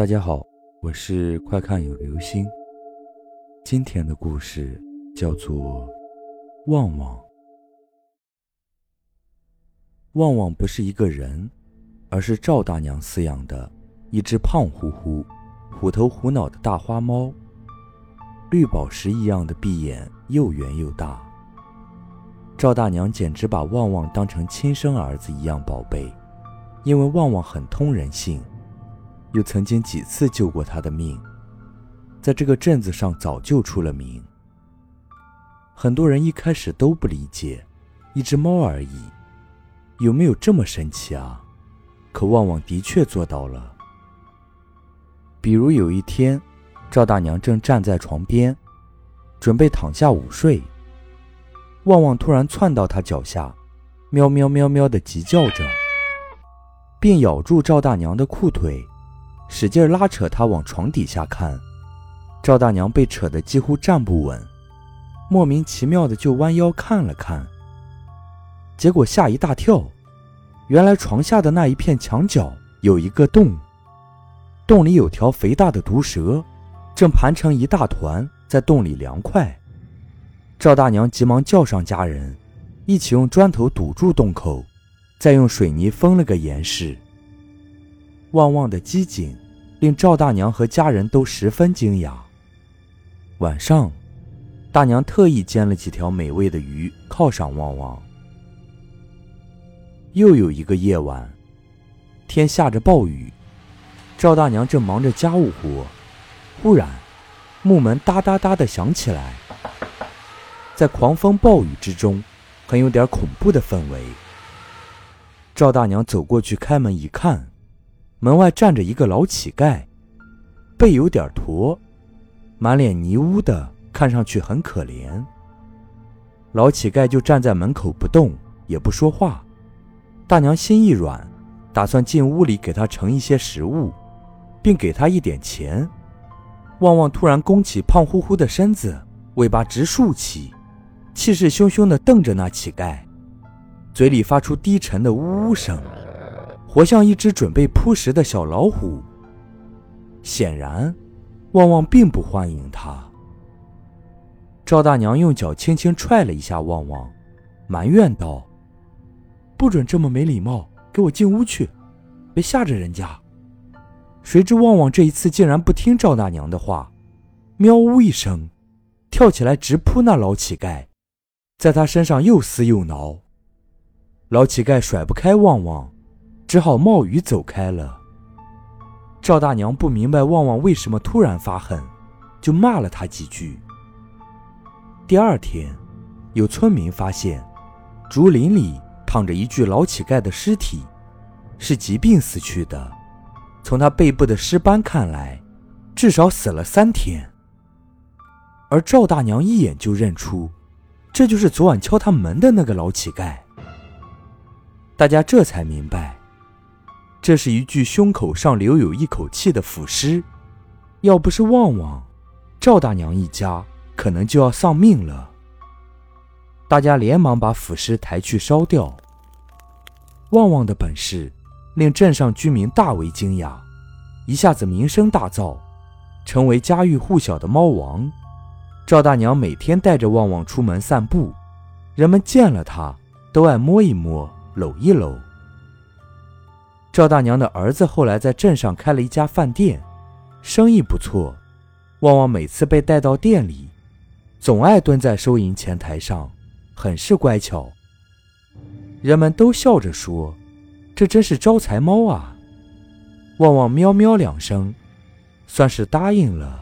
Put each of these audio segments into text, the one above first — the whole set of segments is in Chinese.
大家好，我是快看有流星。今天的故事叫做《旺旺》。旺旺不是一个人，而是赵大娘饲养的一只胖乎乎、虎头虎脑的大花猫。绿宝石一样的闭眼，又圆又大。赵大娘简直把旺旺当成亲生儿子一样宝贝，因为旺旺很通人性。又曾经几次救过他的命，在这个镇子上早就出了名。很多人一开始都不理解，一只猫而已，有没有这么神奇啊？可旺旺的确做到了。比如有一天，赵大娘正站在床边，准备躺下午睡，旺旺突然窜到她脚下，喵喵喵喵的急叫着，并咬住赵大娘的裤腿。使劲拉扯他往床底下看，赵大娘被扯得几乎站不稳，莫名其妙的就弯腰看了看，结果吓一大跳，原来床下的那一片墙角有一个洞，洞里有条肥大的毒蛇，正盘成一大团在洞里凉快。赵大娘急忙叫上家人，一起用砖头堵住洞口，再用水泥封了个严实。旺旺的机警，令赵大娘和家人都十分惊讶。晚上，大娘特意煎了几条美味的鱼犒赏旺旺。又有一个夜晚，天下着暴雨，赵大娘正忙着家务活，忽然，木门哒哒哒的响起来。在狂风暴雨之中，很有点恐怖的氛围。赵大娘走过去开门一看。门外站着一个老乞丐，背有点驼，满脸泥污的，看上去很可怜。老乞丐就站在门口不动，也不说话。大娘心一软，打算进屋里给他盛一些食物，并给他一点钱。旺旺突然弓起胖乎乎的身子，尾巴直竖起，气势汹汹地瞪着那乞丐，嘴里发出低沉的呜呜声。活像一只准备扑食的小老虎。显然，旺旺并不欢迎他。赵大娘用脚轻轻踹了一下旺旺，埋怨道：“不准这么没礼貌，给我进屋去，别吓着人家。”谁知旺旺这一次竟然不听赵大娘的话，喵呜一声，跳起来直扑那老乞丐，在他身上又撕又挠。老乞丐甩不开旺旺。只好冒雨走开了。赵大娘不明白旺旺为什么突然发狠，就骂了他几句。第二天，有村民发现竹林里躺着一具老乞丐的尸体，是疾病死去的。从他背部的尸斑看来，至少死了三天。而赵大娘一眼就认出，这就是昨晚敲他门的那个老乞丐。大家这才明白。这是一具胸口上留有一口气的腐尸，要不是旺旺，赵大娘一家可能就要丧命了。大家连忙把腐尸抬去烧掉。旺旺的本事令镇上居民大为惊讶，一下子名声大噪，成为家喻户晓的猫王。赵大娘每天带着旺旺出门散步，人们见了他都爱摸一摸、搂一搂。赵大娘的儿子后来在镇上开了一家饭店，生意不错。旺旺每次被带到店里，总爱蹲在收银前台上，很是乖巧。人们都笑着说：“这真是招财猫啊！”旺旺喵喵两声，算是答应了。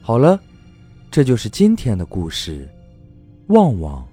好了，这就是今天的故事，旺旺。